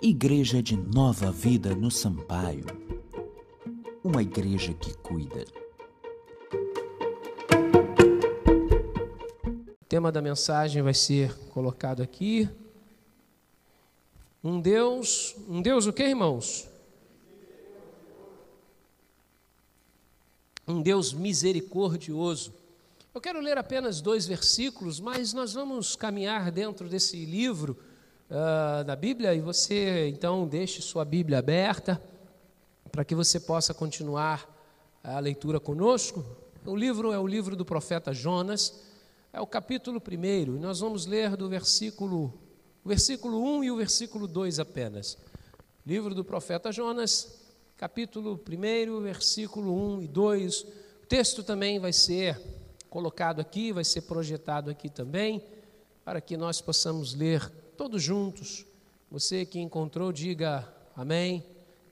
Igreja de Nova Vida no Sampaio. Uma igreja que cuida. O tema da mensagem vai ser colocado aqui. Um Deus, um Deus o que, irmãos? Um Deus misericordioso. Eu quero ler apenas dois versículos, mas nós vamos caminhar dentro desse livro uh, da Bíblia e você então deixe sua Bíblia aberta para que você possa continuar a leitura conosco. O livro é o livro do profeta Jonas, é o capítulo 1, e nós vamos ler do versículo, versículo 1 e o versículo 2 apenas. Livro do profeta Jonas, capítulo 1, versículo 1 e 2. O texto também vai ser colocado aqui, vai ser projetado aqui também, para que nós possamos ler todos juntos. Você que encontrou, diga amém.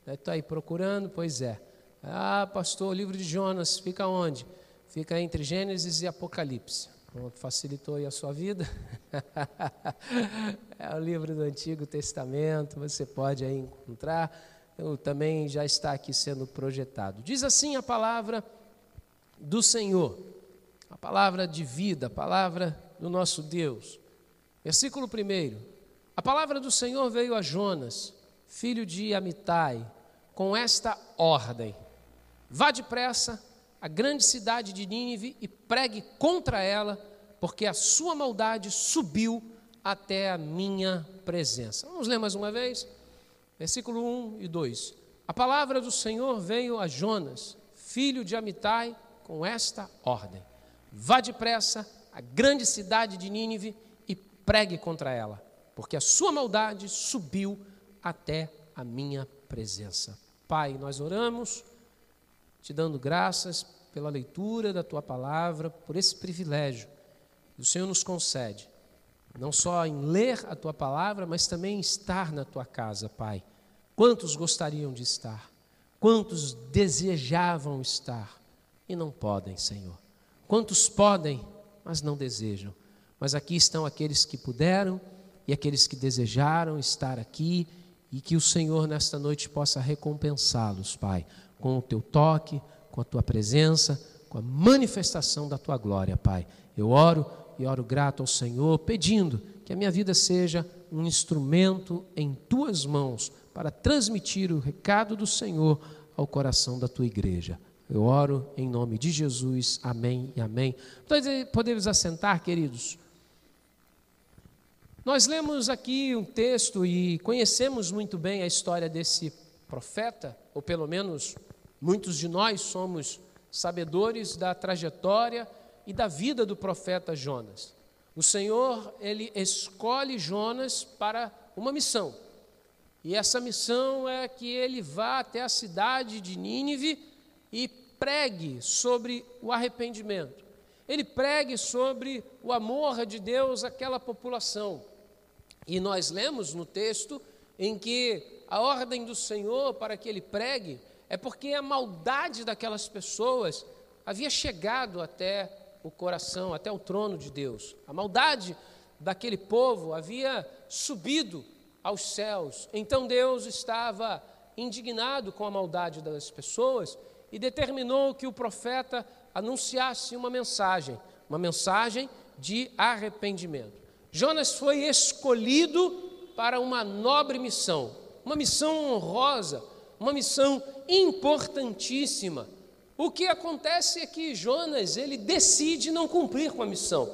Está aí procurando? Pois é. Ah, pastor, o livro de Jonas fica onde? Fica entre Gênesis e Apocalipse. Facilitou aí a sua vida. é o livro do Antigo Testamento, você pode aí encontrar. Eu, também já está aqui sendo projetado. Diz assim a palavra do Senhor a palavra de vida, a palavra do nosso Deus. Versículo 1: A palavra do Senhor veio a Jonas, filho de Amitai, com esta ordem: Vá depressa à grande cidade de Nínive e pregue contra ela, porque a sua maldade subiu até a minha presença. Vamos ler mais uma vez? Versículo 1 e 2. A palavra do Senhor veio a Jonas, filho de Amitai, com esta ordem: Vá depressa à grande cidade de Nínive e pregue contra ela, porque a sua maldade subiu até a minha presença. Pai, nós oramos, te dando graças pela leitura da tua palavra, por esse privilégio que o Senhor nos concede, não só em ler a tua palavra, mas também estar na tua casa, Pai. Quantos gostariam de estar? Quantos desejavam estar e não podem, Senhor? Quantos podem, mas não desejam? Mas aqui estão aqueles que puderam e aqueles que desejaram estar aqui e que o Senhor nesta noite possa recompensá-los, Pai, com o teu toque, com a tua presença, com a manifestação da tua glória, Pai. Eu oro e oro grato ao Senhor, pedindo que a minha vida seja um instrumento em tuas mãos para transmitir o recado do Senhor ao coração da tua igreja. Eu oro em nome de Jesus. Amém e amém. Podemos assentar, queridos. Nós lemos aqui um texto e conhecemos muito bem a história desse profeta, ou pelo menos muitos de nós somos sabedores da trajetória e da vida do profeta Jonas. O Senhor, ele escolhe Jonas para uma missão. E essa missão é que ele vá até a cidade de Nínive e pregue sobre o arrependimento. Ele pregue sobre o amor de Deus àquela população. E nós lemos no texto em que a ordem do Senhor para que ele pregue é porque a maldade daquelas pessoas havia chegado até o coração, até o trono de Deus. A maldade daquele povo havia subido aos céus. Então Deus estava indignado com a maldade das pessoas e determinou que o profeta anunciasse uma mensagem, uma mensagem de arrependimento. Jonas foi escolhido para uma nobre missão, uma missão honrosa, uma missão importantíssima. O que acontece é que Jonas, ele decide não cumprir com a missão.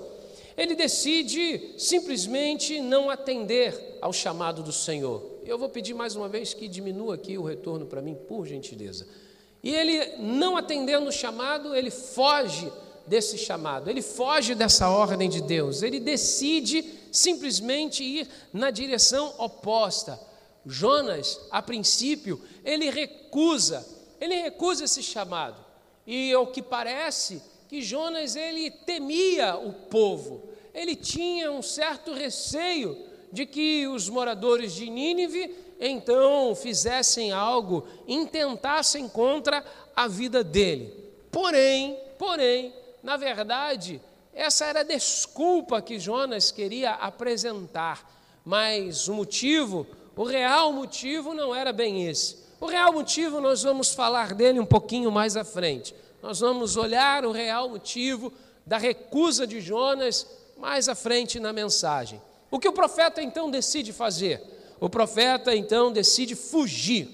Ele decide simplesmente não atender ao chamado do Senhor. Eu vou pedir mais uma vez que diminua aqui o retorno para mim, por gentileza. E ele, não atendendo o chamado, ele foge desse chamado, ele foge dessa ordem de Deus, ele decide simplesmente ir na direção oposta. Jonas, a princípio, ele recusa, ele recusa esse chamado. E ao que parece que Jonas ele temia o povo. Ele tinha um certo receio de que os moradores de Nínive então fizessem algo, intentassem contra a vida dele. Porém, porém, na verdade, essa era a desculpa que Jonas queria apresentar, mas o motivo, O real motivo não era bem esse. O real motivo nós vamos falar dele um pouquinho mais à frente. Nós vamos olhar o real motivo da recusa de Jonas mais à frente na mensagem. O que o profeta então decide fazer? O profeta então decide fugir.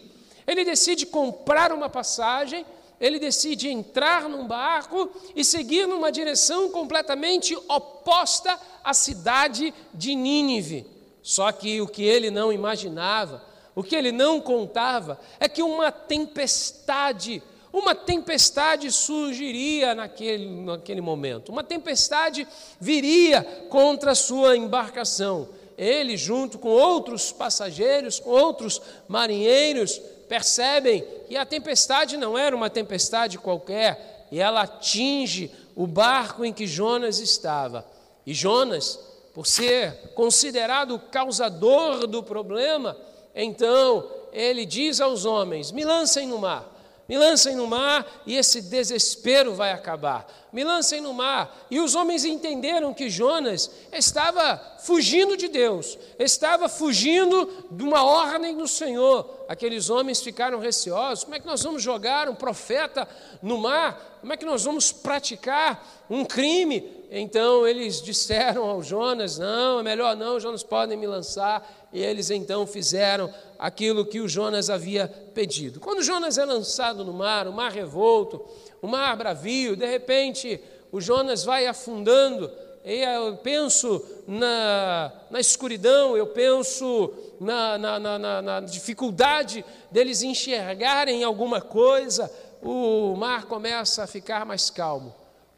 Ele decide comprar uma passagem, ele decide entrar num barco e seguir numa direção completamente oposta à cidade de Nínive. Só que o que ele não imaginava, o que ele não contava, é que uma tempestade uma tempestade surgiria naquele, naquele momento, uma tempestade viria contra a sua embarcação. Ele, junto com outros passageiros, com outros marinheiros, percebem que a tempestade não era uma tempestade qualquer, e ela atinge o barco em que Jonas estava. E Jonas, por ser considerado o causador do problema, então ele diz aos homens: me lancem no mar me lancem no mar e esse desespero vai acabar. Me lancem no mar. E os homens entenderam que Jonas estava fugindo de Deus, estava fugindo de uma ordem do Senhor. Aqueles homens ficaram receosos: como é que nós vamos jogar um profeta no mar? Como é que nós vamos praticar um crime? Então eles disseram ao Jonas: Não, é melhor não, Jonas podem me lançar. E eles então fizeram aquilo que o Jonas havia pedido. Quando Jonas é lançado no mar, o mar revolto, o mar bravio, de repente o Jonas vai afundando. E eu penso na, na escuridão, eu penso na, na, na, na dificuldade deles enxergarem alguma coisa, o mar começa a ficar mais calmo.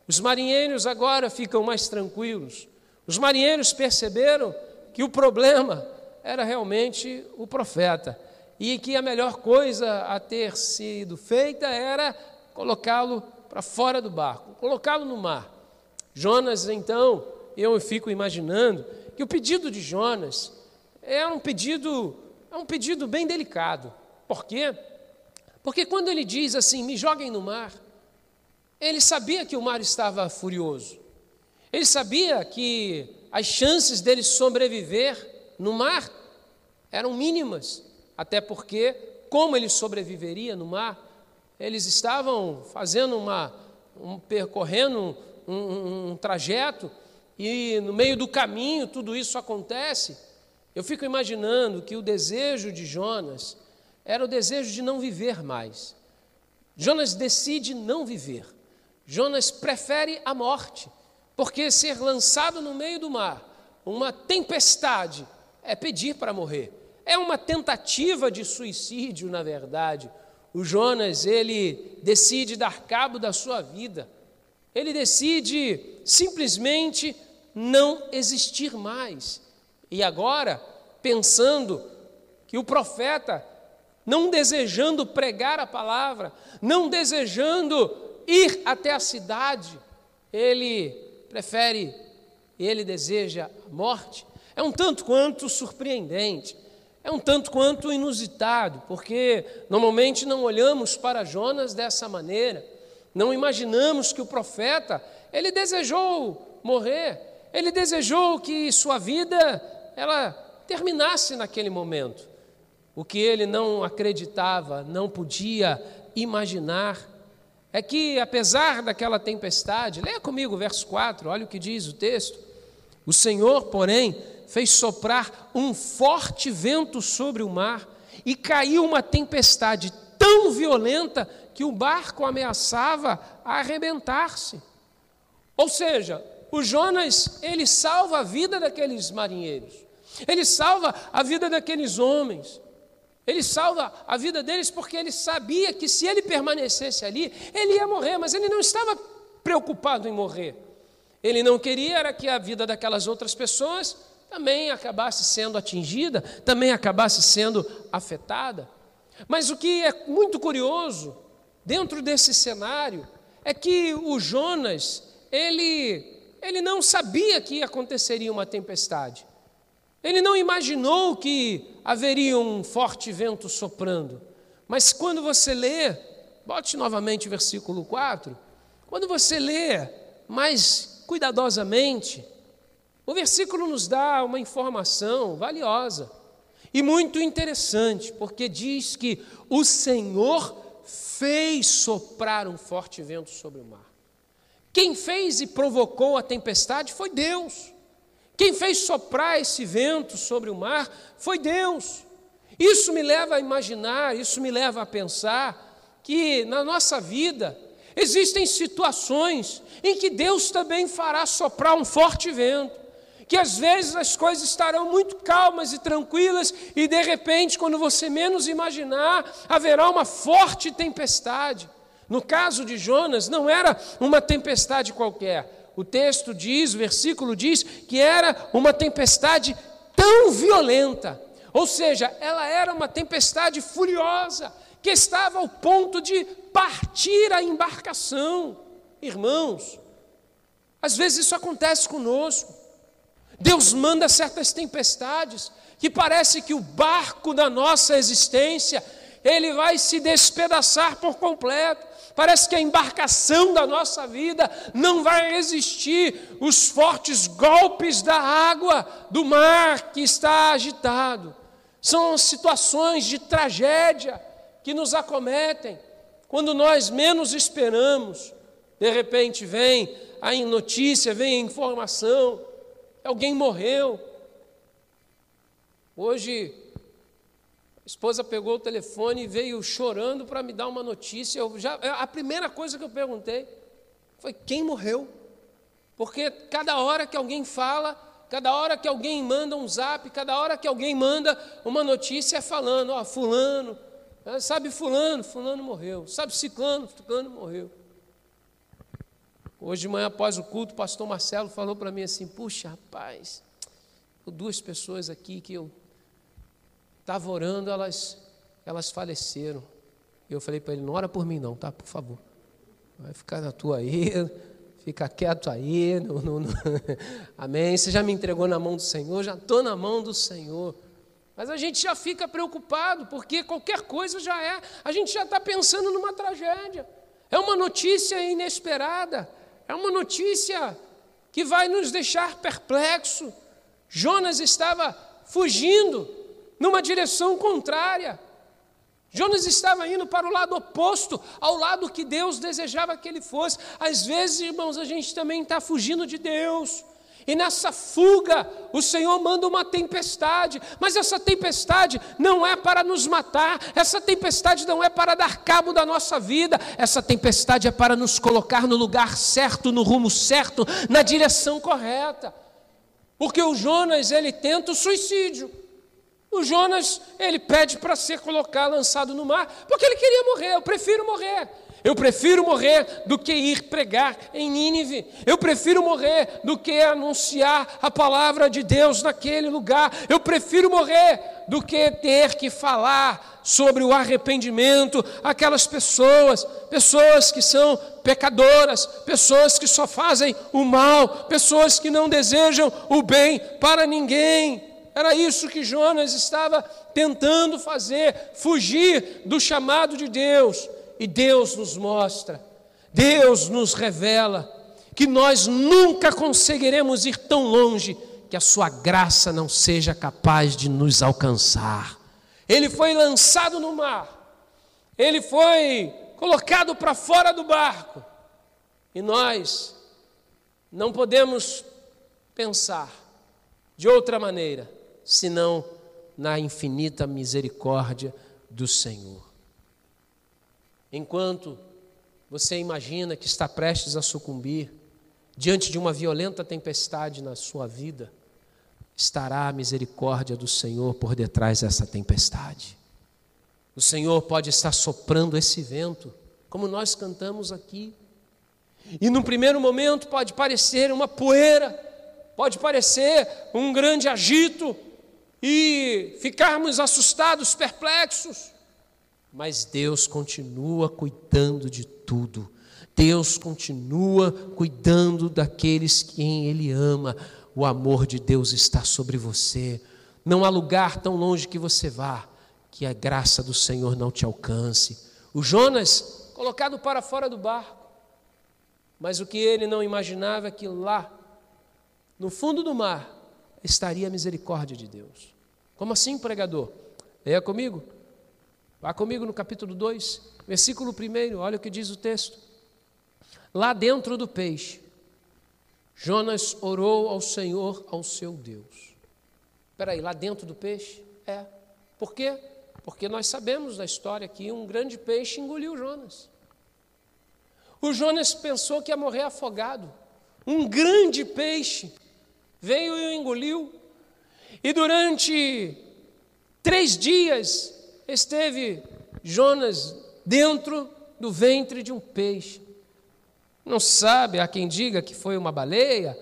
Os marinheiros agora ficam mais tranquilos. Os marinheiros perceberam que o problema era realmente o profeta e que a melhor coisa a ter sido feita era colocá-lo para fora do barco, colocá-lo no mar. Jonas, então, eu fico imaginando que o pedido de Jonas é um pedido, é um pedido bem delicado. Por quê? Porque quando ele diz assim, me joguem no mar, ele sabia que o mar estava furioso. Ele sabia que as chances dele sobreviver no mar eram mínimas, até porque, como ele sobreviveria no mar, eles estavam fazendo uma, um, percorrendo um, um, um trajeto e no meio do caminho tudo isso acontece. Eu fico imaginando que o desejo de Jonas era o desejo de não viver mais. Jonas decide não viver. Jonas prefere a morte, porque ser lançado no meio do mar, uma tempestade, é pedir para morrer. É uma tentativa de suicídio, na verdade. O Jonas, ele decide dar cabo da sua vida. Ele decide simplesmente não existir mais. E agora, pensando que o profeta, não desejando pregar a palavra, não desejando ir até a cidade, ele prefere, ele deseja a morte. É um tanto quanto surpreendente, é um tanto quanto inusitado, porque normalmente não olhamos para Jonas dessa maneira, não imaginamos que o profeta, ele desejou morrer, ele desejou que sua vida ela terminasse naquele momento. O que ele não acreditava, não podia imaginar é que, apesar daquela tempestade, leia comigo o verso 4, olha o que diz o texto. O Senhor, porém, fez soprar um forte vento sobre o mar e caiu uma tempestade tão violenta que o barco ameaçava arrebentar-se. Ou seja, o Jonas, ele salva a vida daqueles marinheiros, ele salva a vida daqueles homens, ele salva a vida deles porque ele sabia que se ele permanecesse ali, ele ia morrer, mas ele não estava preocupado em morrer. Ele não queria era que a vida daquelas outras pessoas também acabasse sendo atingida, também acabasse sendo afetada. Mas o que é muito curioso dentro desse cenário é que o Jonas, ele ele não sabia que aconteceria uma tempestade. Ele não imaginou que haveria um forte vento soprando. Mas quando você lê, bote novamente o versículo 4, quando você lê mais cuidadosamente, o versículo nos dá uma informação valiosa. E muito interessante, porque diz que o Senhor fez soprar um forte vento sobre o mar. Quem fez e provocou a tempestade foi Deus. Quem fez soprar esse vento sobre o mar foi Deus. Isso me leva a imaginar, isso me leva a pensar que na nossa vida existem situações em que Deus também fará soprar um forte vento que às vezes as coisas estarão muito calmas e tranquilas e de repente, quando você menos imaginar, haverá uma forte tempestade. No caso de Jonas, não era uma tempestade qualquer. O texto diz, o versículo diz, que era uma tempestade tão violenta, ou seja, ela era uma tempestade furiosa, que estava ao ponto de partir a embarcação. Irmãos, às vezes isso acontece conosco. Deus manda certas tempestades que parece que o barco da nossa existência ele vai se despedaçar por completo. Parece que a embarcação da nossa vida não vai resistir os fortes golpes da água do mar que está agitado. São situações de tragédia que nos acometem quando nós menos esperamos. De repente vem a notícia, vem a informação Alguém morreu. Hoje, a esposa pegou o telefone e veio chorando para me dar uma notícia. Eu já, a primeira coisa que eu perguntei foi quem morreu. Porque cada hora que alguém fala, cada hora que alguém manda um zap, cada hora que alguém manda uma notícia é falando, ó, fulano, sabe fulano, fulano morreu, sabe ciclano, ciclano morreu. Hoje de manhã, após o culto, o pastor Marcelo falou para mim assim: Puxa, rapaz, duas pessoas aqui que eu estava orando, elas, elas faleceram. Eu falei para ele: Não ora por mim, não, tá? Por favor. Vai ficar na tua aí, fica quieto aí. Não, não, não. Amém. Você já me entregou na mão do Senhor, já estou na mão do Senhor. Mas a gente já fica preocupado, porque qualquer coisa já é, a gente já está pensando numa tragédia. É uma notícia inesperada. É uma notícia que vai nos deixar perplexo. Jonas estava fugindo numa direção contrária. Jonas estava indo para o lado oposto ao lado que Deus desejava que ele fosse. Às vezes, irmãos, a gente também está fugindo de Deus. E nessa fuga, o Senhor manda uma tempestade, mas essa tempestade não é para nos matar, essa tempestade não é para dar cabo da nossa vida, essa tempestade é para nos colocar no lugar certo, no rumo certo, na direção correta. Porque o Jonas, ele tenta o suicídio. O Jonas, ele pede para ser colocado, lançado no mar, porque ele queria morrer, eu prefiro morrer. Eu prefiro morrer do que ir pregar em Nínive. Eu prefiro morrer do que anunciar a palavra de Deus naquele lugar. Eu prefiro morrer do que ter que falar sobre o arrependimento aquelas pessoas, pessoas que são pecadoras, pessoas que só fazem o mal, pessoas que não desejam o bem para ninguém. Era isso que Jonas estava tentando fazer, fugir do chamado de Deus. E Deus nos mostra, Deus nos revela que nós nunca conseguiremos ir tão longe que a sua graça não seja capaz de nos alcançar. Ele foi lançado no mar, ele foi colocado para fora do barco, e nós não podemos pensar de outra maneira senão na infinita misericórdia do Senhor. Enquanto você imagina que está prestes a sucumbir diante de uma violenta tempestade na sua vida, estará a misericórdia do Senhor por detrás dessa tempestade. O Senhor pode estar soprando esse vento, como nós cantamos aqui. E no primeiro momento pode parecer uma poeira, pode parecer um grande agito e ficarmos assustados, perplexos. Mas Deus continua cuidando de tudo. Deus continua cuidando daqueles quem Ele ama. O amor de Deus está sobre você. Não há lugar tão longe que você vá que a graça do Senhor não te alcance. O Jonas, colocado para fora do barco, mas o que ele não imaginava é que lá, no fundo do mar, estaria a misericórdia de Deus. Como assim, pregador? Leia comigo. Vá comigo no capítulo 2, versículo 1, olha o que diz o texto. Lá dentro do peixe, Jonas orou ao Senhor, ao seu Deus. Espera aí, lá dentro do peixe? É. Por quê? Porque nós sabemos da história que um grande peixe engoliu Jonas. O Jonas pensou que ia morrer afogado. Um grande peixe veio e o engoliu. E durante três dias esteve Jonas dentro do ventre de um peixe. Não sabe, há quem diga que foi uma baleia,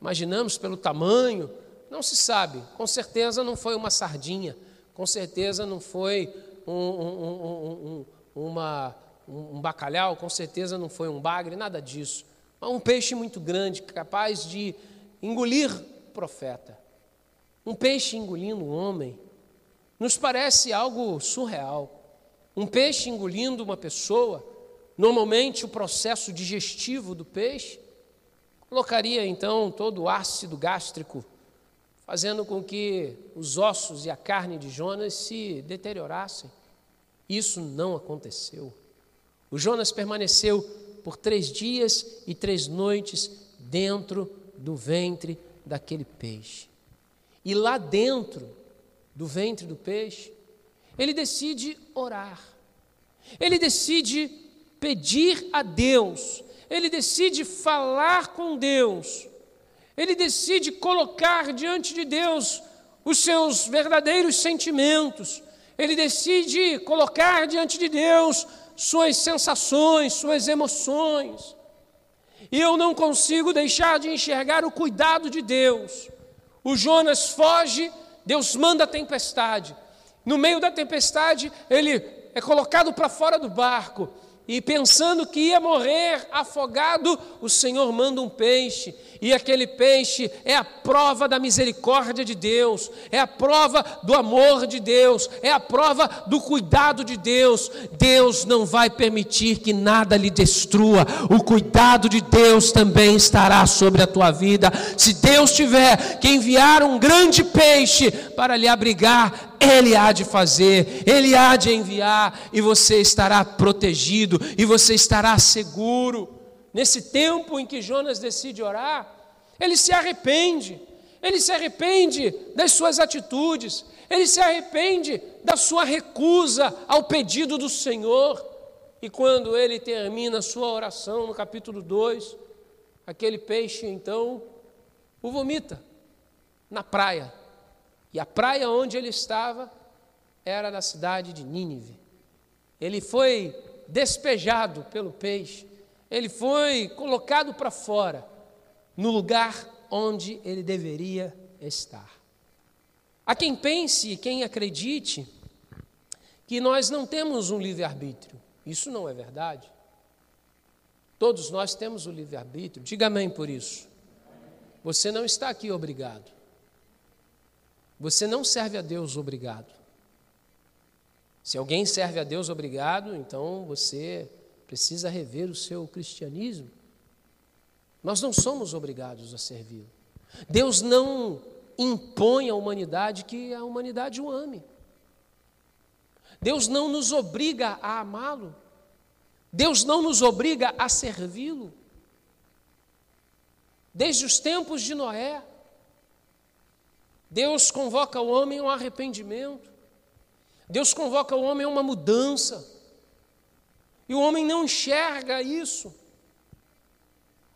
imaginamos pelo tamanho, não se sabe. Com certeza não foi uma sardinha, com certeza não foi um, um, um, uma, um bacalhau, com certeza não foi um bagre, nada disso. Mas um peixe muito grande, capaz de engolir o profeta. Um peixe engolindo um homem nos parece algo surreal. Um peixe engolindo uma pessoa, normalmente o processo digestivo do peixe colocaria então todo o ácido gástrico, fazendo com que os ossos e a carne de Jonas se deteriorassem. Isso não aconteceu. O Jonas permaneceu por três dias e três noites dentro do ventre daquele peixe. E lá dentro do ventre do peixe, ele decide orar. Ele decide pedir a Deus. Ele decide falar com Deus. Ele decide colocar diante de Deus os seus verdadeiros sentimentos. Ele decide colocar diante de Deus suas sensações, suas emoções. E eu não consigo deixar de enxergar o cuidado de Deus. O Jonas foge, Deus manda a tempestade. No meio da tempestade, ele é colocado para fora do barco e pensando que ia morrer afogado, o Senhor manda um peixe, e aquele peixe é a prova da misericórdia de Deus, é a prova do amor de Deus, é a prova do cuidado de Deus. Deus não vai permitir que nada lhe destrua, o cuidado de Deus também estará sobre a tua vida. Se Deus tiver que enviar um grande peixe para lhe abrigar, ele há de fazer, Ele há de enviar, e você estará protegido, e você estará seguro. Nesse tempo em que Jonas decide orar, ele se arrepende, ele se arrepende das suas atitudes, ele se arrepende da sua recusa ao pedido do Senhor. E quando ele termina a sua oração no capítulo 2, aquele peixe então o vomita na praia. E a praia onde ele estava era na cidade de Nínive. Ele foi despejado pelo peixe, ele foi colocado para fora, no lugar onde ele deveria estar. Há quem pense, quem acredite, que nós não temos um livre-arbítrio. Isso não é verdade. Todos nós temos o livre-arbítrio. Diga amém por isso. Você não está aqui obrigado. Você não serve a Deus obrigado. Se alguém serve a Deus obrigado, então você precisa rever o seu cristianismo. Nós não somos obrigados a servi-lo. Deus não impõe à humanidade que a humanidade o ame. Deus não nos obriga a amá-lo. Deus não nos obriga a servi-lo. Desde os tempos de Noé, Deus convoca o homem a um arrependimento. Deus convoca o homem a uma mudança. E o homem não enxerga isso.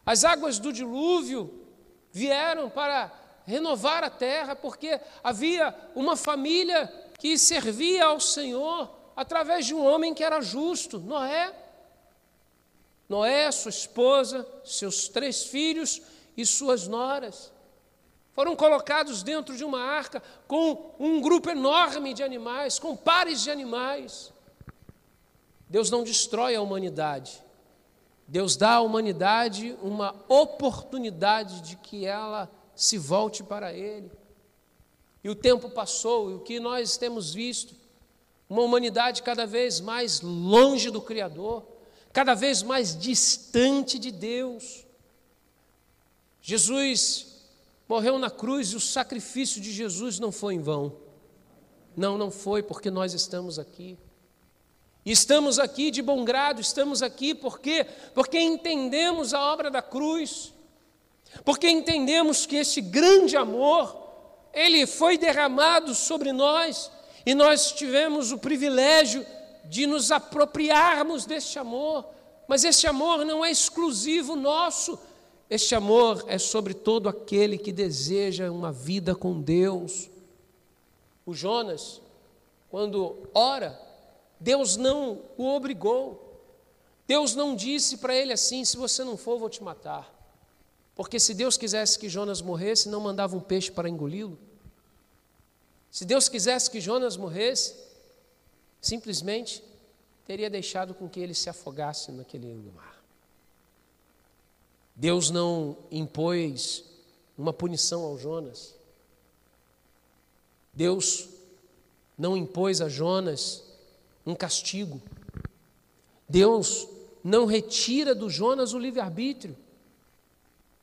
As águas do dilúvio vieram para renovar a terra, porque havia uma família que servia ao Senhor através de um homem que era justo, Noé. Noé, sua esposa, seus três filhos e suas noras foram colocados dentro de uma arca com um grupo enorme de animais, com pares de animais. Deus não destrói a humanidade. Deus dá à humanidade uma oportunidade de que ela se volte para Ele. E o tempo passou, e o que nós temos visto? Uma humanidade cada vez mais longe do Criador, cada vez mais distante de Deus. Jesus morreu na cruz e o sacrifício de Jesus não foi em vão. Não, não foi, porque nós estamos aqui. Estamos aqui de bom grado, estamos aqui porque porque entendemos a obra da cruz. Porque entendemos que esse grande amor ele foi derramado sobre nós e nós tivemos o privilégio de nos apropriarmos deste amor. Mas este amor não é exclusivo nosso, este amor é sobre todo aquele que deseja uma vida com Deus. O Jonas, quando ora, Deus não o obrigou. Deus não disse para ele assim: se você não for, vou te matar. Porque se Deus quisesse que Jonas morresse, não mandava um peixe para engoli-lo. Se Deus quisesse que Jonas morresse, simplesmente teria deixado com que ele se afogasse naquele mar. Deus não impôs uma punição ao Jonas. Deus não impôs a Jonas um castigo. Deus não retira do Jonas o livre-arbítrio.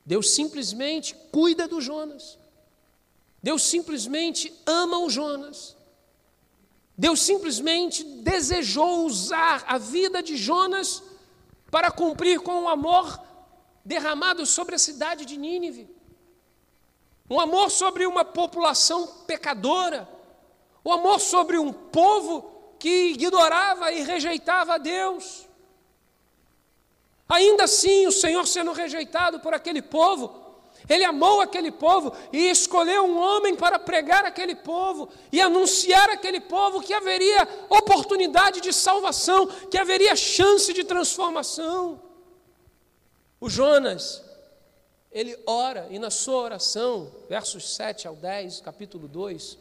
Deus simplesmente cuida do Jonas. Deus simplesmente ama o Jonas. Deus simplesmente desejou usar a vida de Jonas para cumprir com o amor derramado sobre a cidade de Nínive. Um amor sobre uma população pecadora. O um amor sobre um povo que ignorava e rejeitava a Deus. Ainda assim, o Senhor sendo rejeitado por aquele povo, ele amou aquele povo e escolheu um homem para pregar aquele povo e anunciar aquele povo que haveria oportunidade de salvação, que haveria chance de transformação. O Jonas, ele ora e na sua oração, versos 7 ao 10, capítulo 2,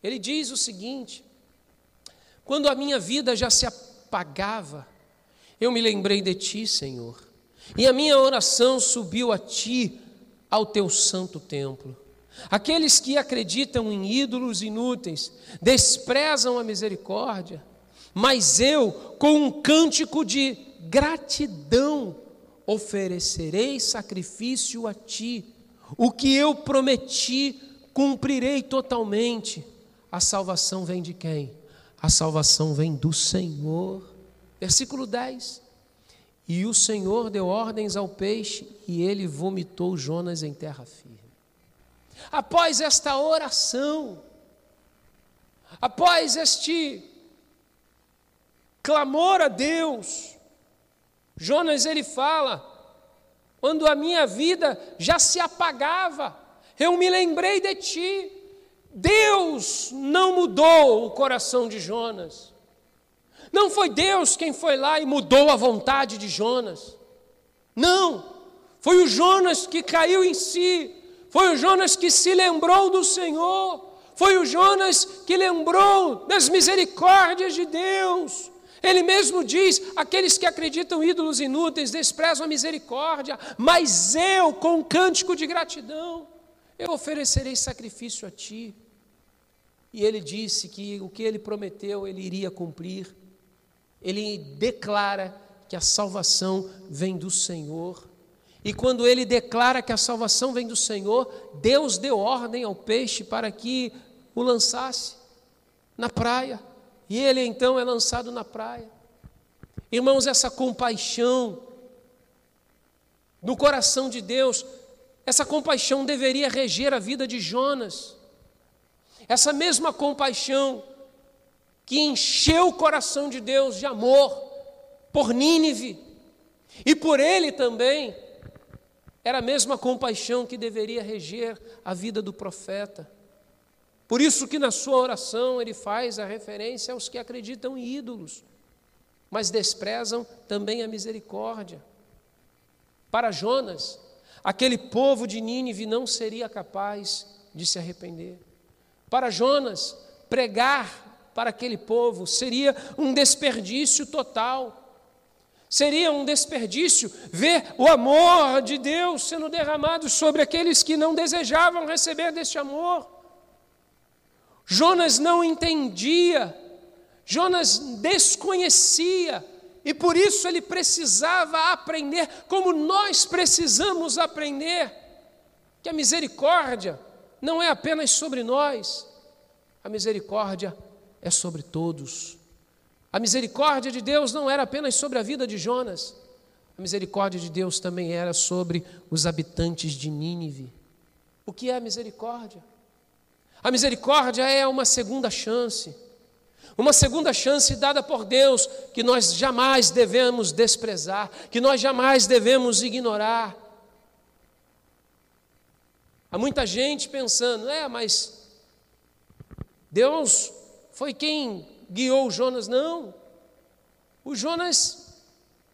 ele diz o seguinte: Quando a minha vida já se apagava, eu me lembrei de ti, Senhor, e a minha oração subiu a ti ao teu santo templo. Aqueles que acreditam em ídolos inúteis desprezam a misericórdia, mas eu, com um cântico de gratidão, oferecerei sacrifício a ti. O que eu prometi, cumprirei totalmente. A salvação vem de quem? A salvação vem do Senhor. Versículo 10. E o Senhor deu ordens ao peixe, e ele vomitou Jonas em terra firme. Após esta oração, após este clamor a Deus, Jonas ele fala: quando a minha vida já se apagava, eu me lembrei de ti. Deus não mudou o coração de Jonas. Não foi Deus quem foi lá e mudou a vontade de Jonas. Não, foi o Jonas que caiu em si, foi o Jonas que se lembrou do Senhor, foi o Jonas que lembrou das misericórdias de Deus. Ele mesmo diz: aqueles que acreditam ídolos inúteis desprezam a misericórdia, mas eu, com um cântico de gratidão, eu oferecerei sacrifício a ti. E ele disse que o que ele prometeu, ele iria cumprir ele declara que a salvação vem do Senhor. E quando ele declara que a salvação vem do Senhor, Deus deu ordem ao peixe para que o lançasse na praia. E ele então é lançado na praia. Irmãos, essa compaixão no coração de Deus, essa compaixão deveria reger a vida de Jonas. Essa mesma compaixão que encheu o coração de Deus de amor por Nínive e por ele também. Era a mesma compaixão que deveria reger a vida do profeta. Por isso que na sua oração ele faz a referência aos que acreditam em ídolos, mas desprezam também a misericórdia. Para Jonas, aquele povo de Nínive não seria capaz de se arrepender. Para Jonas, pregar para aquele povo, seria um desperdício total. Seria um desperdício ver o amor de Deus sendo derramado sobre aqueles que não desejavam receber deste amor. Jonas não entendia, Jonas desconhecia, e por isso ele precisava aprender, como nós precisamos aprender, que a misericórdia não é apenas sobre nós, a misericórdia é sobre todos. A misericórdia de Deus não era apenas sobre a vida de Jonas, a misericórdia de Deus também era sobre os habitantes de Nínive. O que é a misericórdia? A misericórdia é uma segunda chance. Uma segunda chance dada por Deus que nós jamais devemos desprezar, que nós jamais devemos ignorar. Há muita gente pensando, é, mas Deus foi quem guiou Jonas. Não. O Jonas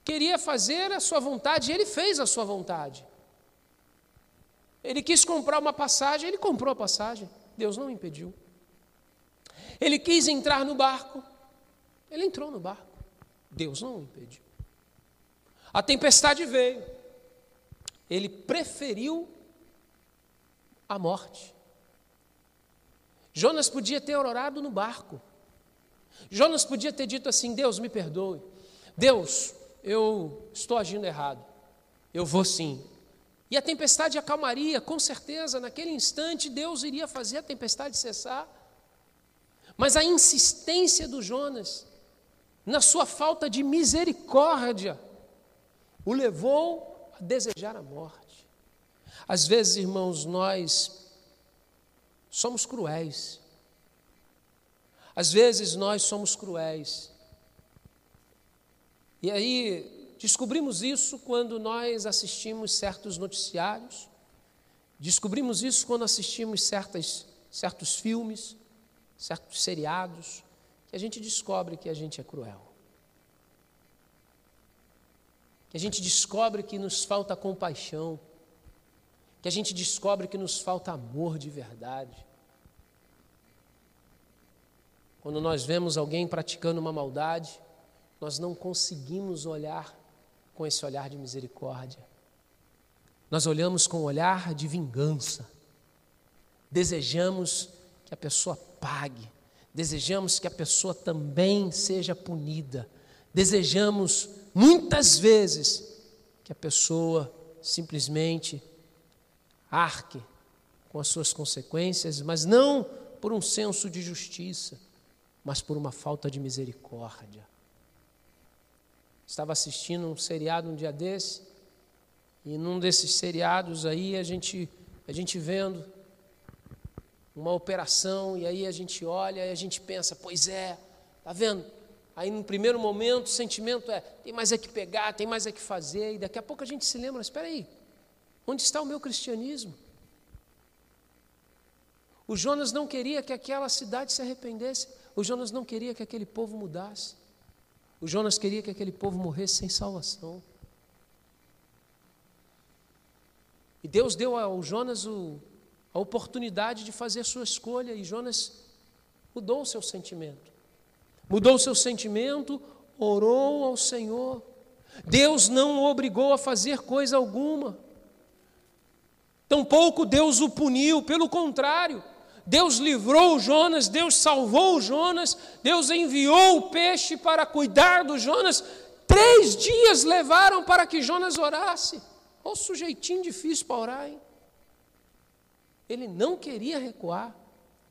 queria fazer a sua vontade e ele fez a sua vontade. Ele quis comprar uma passagem, ele comprou a passagem. Deus não impediu. Ele quis entrar no barco, ele entrou no barco. Deus não o impediu. A tempestade veio, ele preferiu a morte. Jonas podia ter orado no barco. Jonas podia ter dito assim: Deus, me perdoe. Deus, eu estou agindo errado. Eu vou sim. E a tempestade acalmaria, com certeza, naquele instante Deus iria fazer a tempestade cessar. Mas a insistência do Jonas, na sua falta de misericórdia, o levou a desejar a morte. Às vezes, irmãos, nós somos cruéis. Às vezes nós somos cruéis. E aí descobrimos isso quando nós assistimos certos noticiários, descobrimos isso quando assistimos certas, certos filmes, certos seriados, que a gente descobre que a gente é cruel. Que a gente descobre que nos falta compaixão, que a gente descobre que nos falta amor de verdade. Quando nós vemos alguém praticando uma maldade, nós não conseguimos olhar com esse olhar de misericórdia. Nós olhamos com o olhar de vingança. Desejamos que a pessoa pague. Desejamos que a pessoa também seja punida. Desejamos, muitas vezes, que a pessoa simplesmente arque com as suas consequências, mas não por um senso de justiça mas por uma falta de misericórdia. Estava assistindo um seriado um dia desse, e num desses seriados aí a gente, a gente vendo uma operação, e aí a gente olha e a gente pensa, pois é, tá vendo? Aí no primeiro momento o sentimento é, tem mais é que pegar, tem mais é que fazer, e daqui a pouco a gente se lembra, espera aí, onde está o meu cristianismo? O Jonas não queria que aquela cidade se arrependesse. O Jonas não queria que aquele povo mudasse. O Jonas queria que aquele povo morresse sem salvação. E Deus deu ao Jonas o, a oportunidade de fazer sua escolha, e Jonas mudou o seu sentimento. Mudou o seu sentimento, orou ao Senhor. Deus não o obrigou a fazer coisa alguma. Tampouco Deus o puniu, pelo contrário, Deus livrou Jonas, Deus salvou Jonas, Deus enviou o peixe para cuidar do Jonas. Três dias levaram para que Jonas orasse. Olha o sujeitinho difícil para orar, hein? Ele não queria recuar,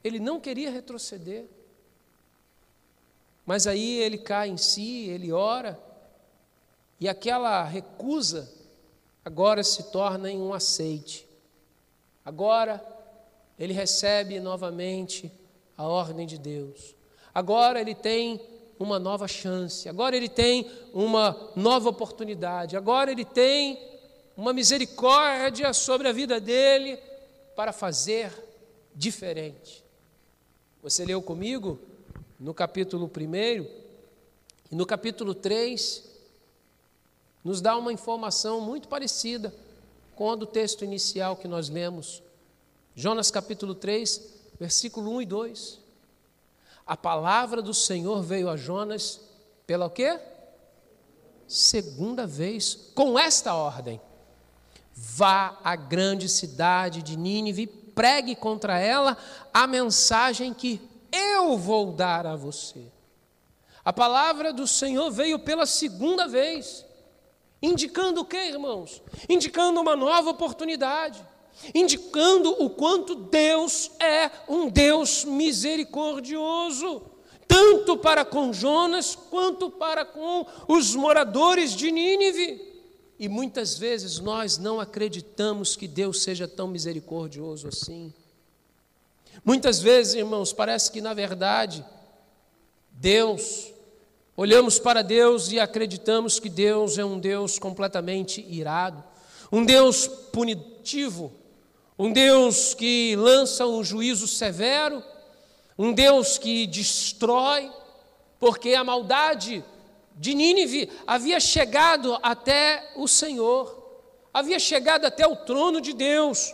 ele não queria retroceder. Mas aí ele cai em si, ele ora, e aquela recusa agora se torna em um aceite. Agora ele recebe novamente a ordem de Deus. Agora ele tem uma nova chance, agora ele tem uma nova oportunidade, agora ele tem uma misericórdia sobre a vida dele para fazer diferente. Você leu comigo no capítulo 1 e no capítulo 3 nos dá uma informação muito parecida com a do texto inicial que nós lemos Jonas capítulo 3, versículo 1 e 2. A palavra do Senhor veio a Jonas pela o quê? Segunda vez, com esta ordem: Vá à grande cidade de Nínive, pregue contra ela a mensagem que eu vou dar a você. A palavra do Senhor veio pela segunda vez, indicando o que, irmãos? Indicando uma nova oportunidade indicando o quanto Deus é um Deus misericordioso, tanto para com Jonas quanto para com os moradores de Nínive. E muitas vezes nós não acreditamos que Deus seja tão misericordioso assim. Muitas vezes, irmãos, parece que na verdade, Deus, olhamos para Deus e acreditamos que Deus é um Deus completamente irado, um Deus punitivo, um Deus que lança um juízo severo, um Deus que destrói, porque a maldade de Nínive havia chegado até o Senhor, havia chegado até o trono de Deus.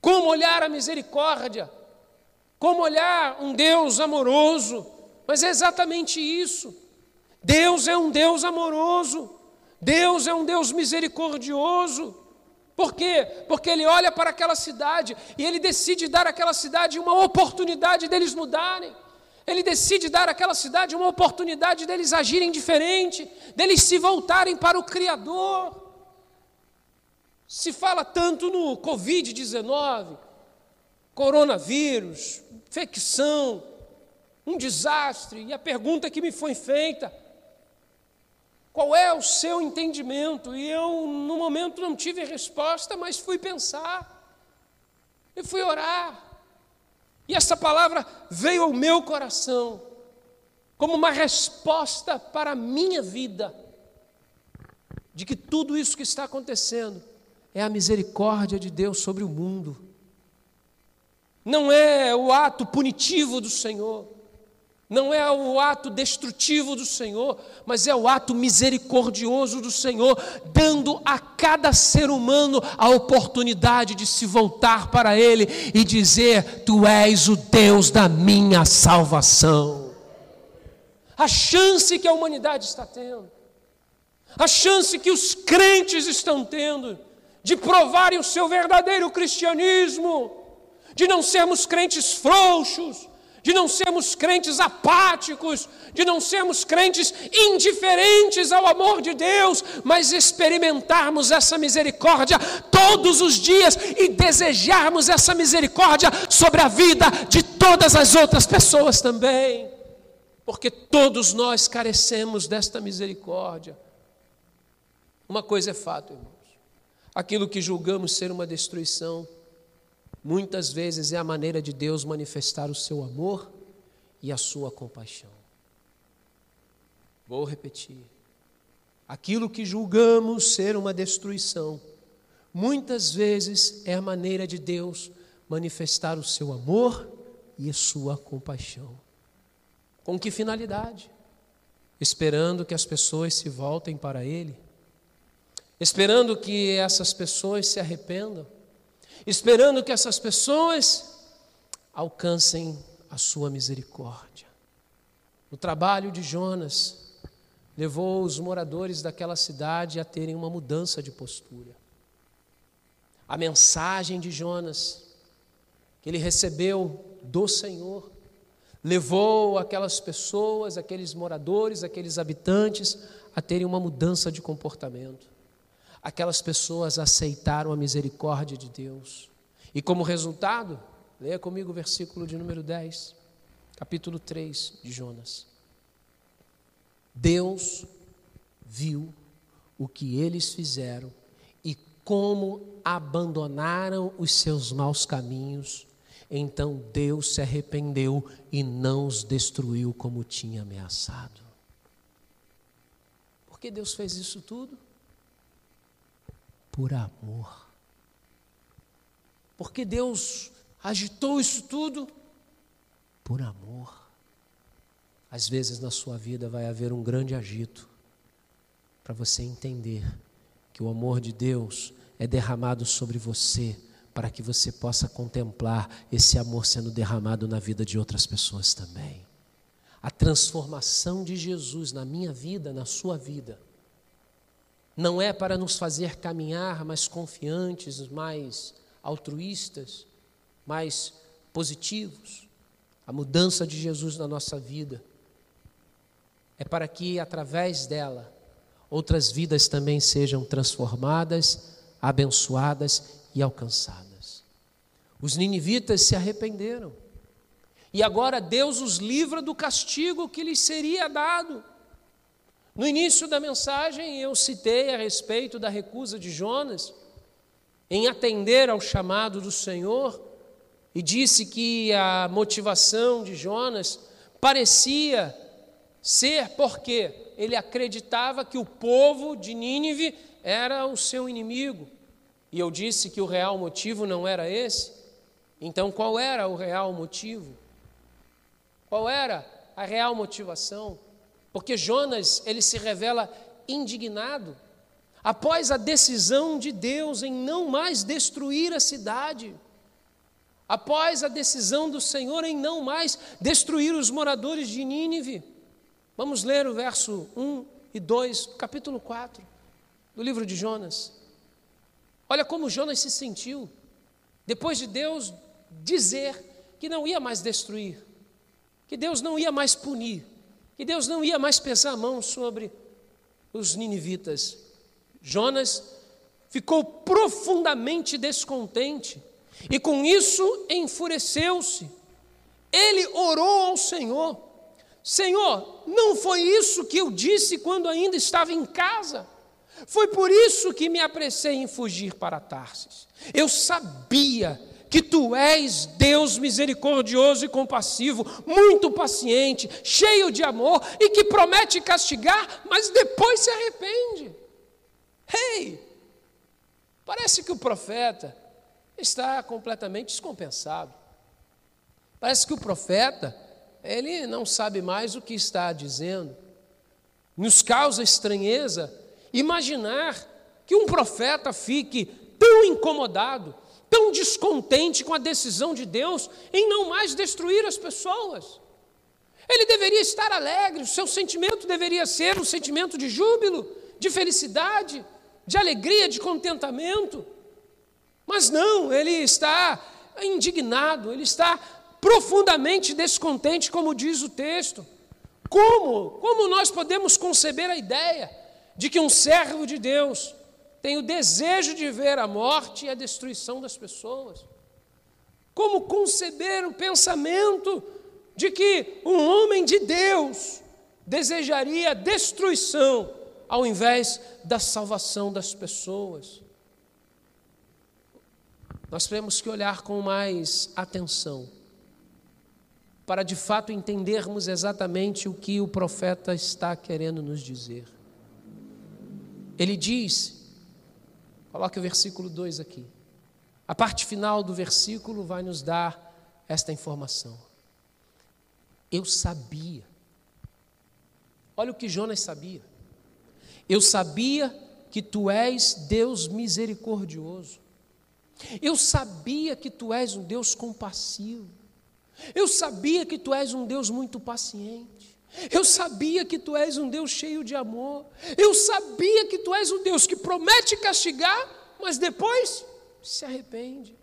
Como olhar a misericórdia? Como olhar um Deus amoroso? Mas é exatamente isso. Deus é um Deus amoroso. Deus é um Deus misericordioso. Por quê? Porque ele olha para aquela cidade e ele decide dar àquela cidade uma oportunidade deles mudarem. Ele decide dar àquela cidade uma oportunidade deles agirem diferente, deles se voltarem para o Criador. Se fala tanto no Covid-19, coronavírus, infecção, um desastre, e a pergunta que me foi feita: qual é o seu entendimento? E eu, no momento, não tive resposta, mas fui pensar. E fui orar. E essa palavra veio ao meu coração como uma resposta para a minha vida, de que tudo isso que está acontecendo é a misericórdia de Deus sobre o mundo. Não é o ato punitivo do Senhor não é o ato destrutivo do Senhor, mas é o ato misericordioso do Senhor, dando a cada ser humano a oportunidade de se voltar para Ele e dizer: Tu és o Deus da minha salvação. A chance que a humanidade está tendo, a chance que os crentes estão tendo de provarem o seu verdadeiro cristianismo, de não sermos crentes frouxos, de não sermos crentes apáticos, de não sermos crentes indiferentes ao amor de Deus, mas experimentarmos essa misericórdia todos os dias e desejarmos essa misericórdia sobre a vida de todas as outras pessoas também, porque todos nós carecemos desta misericórdia. Uma coisa é fato, irmãos: aquilo que julgamos ser uma destruição, muitas vezes é a maneira de Deus manifestar o seu amor e a sua compaixão. Vou repetir. Aquilo que julgamos ser uma destruição, muitas vezes é a maneira de Deus manifestar o seu amor e a sua compaixão. Com que finalidade? Esperando que as pessoas se voltem para Ele, esperando que essas pessoas se arrependam esperando que essas pessoas alcancem a sua misericórdia. O trabalho de Jonas levou os moradores daquela cidade a terem uma mudança de postura. A mensagem de Jonas, que ele recebeu do Senhor, levou aquelas pessoas, aqueles moradores, aqueles habitantes a terem uma mudança de comportamento aquelas pessoas aceitaram a misericórdia de Deus. E como resultado, leia comigo o versículo de número 10, capítulo 3 de Jonas. Deus viu o que eles fizeram e como abandonaram os seus maus caminhos. Então Deus se arrependeu e não os destruiu como tinha ameaçado. Por que Deus fez isso tudo? Por amor. Porque Deus agitou isso tudo por amor. Às vezes na sua vida vai haver um grande agito para você entender que o amor de Deus é derramado sobre você para que você possa contemplar esse amor sendo derramado na vida de outras pessoas também. A transformação de Jesus na minha vida, na sua vida não é para nos fazer caminhar mais confiantes, mais altruístas, mais positivos. A mudança de Jesus na nossa vida é para que, através dela, outras vidas também sejam transformadas, abençoadas e alcançadas. Os ninivitas se arrependeram. E agora Deus os livra do castigo que lhes seria dado. No início da mensagem, eu citei a respeito da recusa de Jonas em atender ao chamado do Senhor e disse que a motivação de Jonas parecia ser porque ele acreditava que o povo de Nínive era o seu inimigo. E eu disse que o real motivo não era esse. Então, qual era o real motivo? Qual era a real motivação? Porque Jonas, ele se revela indignado após a decisão de Deus em não mais destruir a cidade. Após a decisão do Senhor em não mais destruir os moradores de Nínive. Vamos ler o verso 1 e 2, capítulo 4 do livro de Jonas. Olha como Jonas se sentiu depois de Deus dizer que não ia mais destruir, que Deus não ia mais punir, que Deus não ia mais pesar a mão sobre os ninivitas. Jonas ficou profundamente descontente e com isso enfureceu-se. Ele orou ao Senhor: Senhor, não foi isso que eu disse quando ainda estava em casa? Foi por isso que me apressei em fugir para Tarsis. Eu sabia que tu és Deus misericordioso e compassivo, muito paciente, cheio de amor e que promete castigar, mas depois se arrepende. Ei, parece que o profeta está completamente descompensado. Parece que o profeta, ele não sabe mais o que está dizendo. Nos causa estranheza imaginar que um profeta fique tão incomodado tão descontente com a decisão de Deus em não mais destruir as pessoas. Ele deveria estar alegre, o seu sentimento deveria ser um sentimento de júbilo, de felicidade, de alegria, de contentamento. Mas não, ele está indignado, ele está profundamente descontente, como diz o texto. Como? Como nós podemos conceber a ideia de que um servo de Deus tem o desejo de ver a morte e a destruição das pessoas. Como conceber o pensamento de que um homem de Deus desejaria a destruição ao invés da salvação das pessoas? Nós temos que olhar com mais atenção para de fato entendermos exatamente o que o profeta está querendo nos dizer. Ele diz Coloque o versículo 2 aqui. A parte final do versículo vai nos dar esta informação. Eu sabia. Olha o que Jonas sabia. Eu sabia que tu és Deus misericordioso. Eu sabia que tu és um Deus compassivo. Eu sabia que tu és um Deus muito paciente. Eu sabia que tu és um Deus cheio de amor. Eu sabia que tu és um Deus que promete castigar, mas depois se arrepende.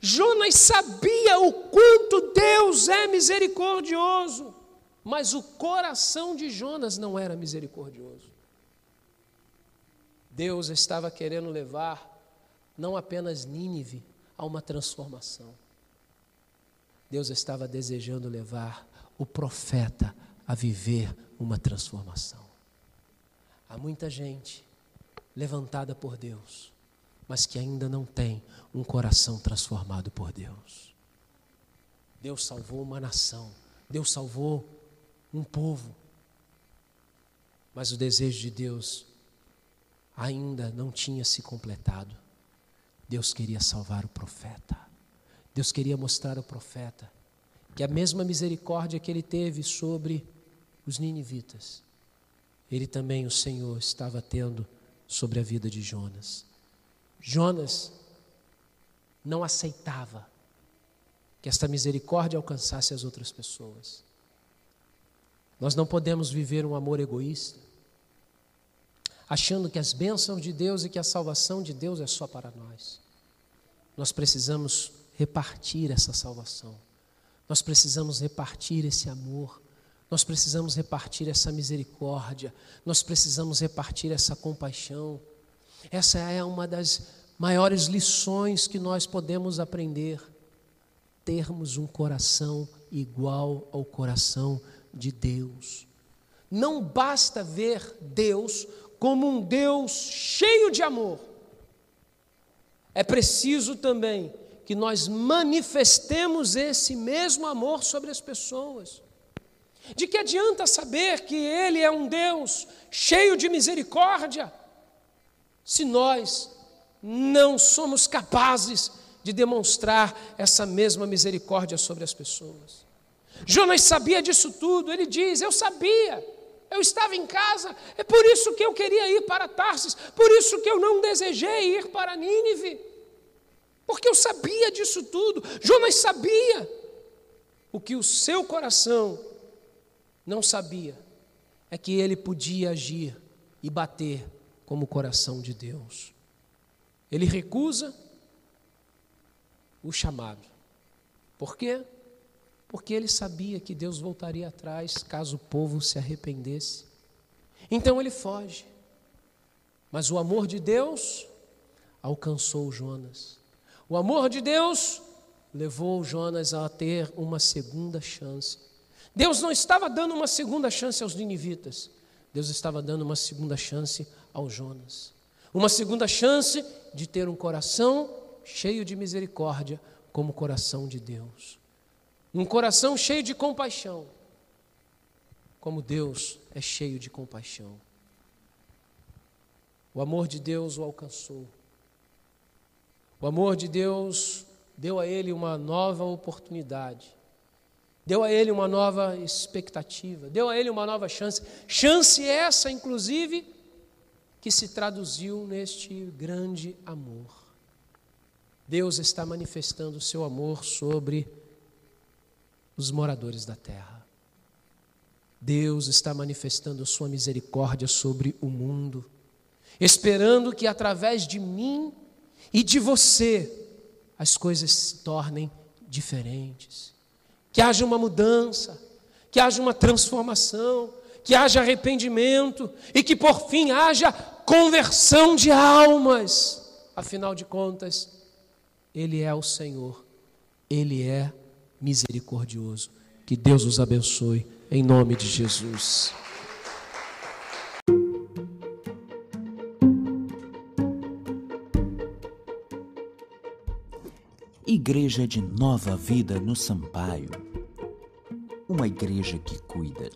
Jonas sabia o quanto Deus é misericordioso, mas o coração de Jonas não era misericordioso. Deus estava querendo levar não apenas Nínive a uma transformação. Deus estava desejando levar o profeta a viver uma transformação. Há muita gente levantada por Deus, mas que ainda não tem um coração transformado por Deus. Deus salvou uma nação, Deus salvou um povo, mas o desejo de Deus ainda não tinha se completado. Deus queria salvar o profeta. Deus queria mostrar ao profeta que a mesma misericórdia que ele teve sobre os ninivitas, ele também, o Senhor, estava tendo sobre a vida de Jonas. Jonas não aceitava que esta misericórdia alcançasse as outras pessoas. Nós não podemos viver um amor egoísta, achando que as bênçãos de Deus e que a salvação de Deus é só para nós. Nós precisamos repartir essa salvação, nós precisamos repartir esse amor, nós precisamos repartir essa misericórdia, nós precisamos repartir essa compaixão. Essa é uma das maiores lições que nós podemos aprender, termos um coração igual ao coração de Deus. Não basta ver Deus como um Deus cheio de amor. É preciso também que nós manifestemos esse mesmo amor sobre as pessoas. De que adianta saber que Ele é um Deus cheio de misericórdia, se nós não somos capazes de demonstrar essa mesma misericórdia sobre as pessoas? Jonas sabia disso tudo, ele diz: Eu sabia, eu estava em casa, é por isso que eu queria ir para Tarsis, por isso que eu não desejei ir para Nínive, porque eu sabia disso tudo. Jonas sabia o que o seu coração não sabia, é que ele podia agir e bater como o coração de Deus. Ele recusa o chamado. Por quê? porque ele sabia que Deus voltaria atrás caso o povo se arrependesse. Então ele foge. Mas o amor de Deus alcançou Jonas. O amor de Deus levou Jonas a ter uma segunda chance. Deus não estava dando uma segunda chance aos ninivitas, Deus estava dando uma segunda chance ao Jonas. Uma segunda chance de ter um coração cheio de misericórdia, como o coração de Deus. Um coração cheio de compaixão, como Deus é cheio de compaixão. O amor de Deus o alcançou. O amor de Deus deu a ele uma nova oportunidade, deu a ele uma nova expectativa, deu a ele uma nova chance. Chance essa, inclusive, que se traduziu neste grande amor. Deus está manifestando o seu amor sobre os moradores da terra. Deus está manifestando Sua misericórdia sobre o mundo, esperando que através de mim e de você as coisas se tornem diferentes, que haja uma mudança, que haja uma transformação, que haja arrependimento e que por fim haja conversão de almas. Afinal de contas, Ele é o Senhor, Ele é misericordioso. Que Deus os abençoe, em nome de Jesus. Igreja de Nova Vida no Sampaio. Uma igreja que cuida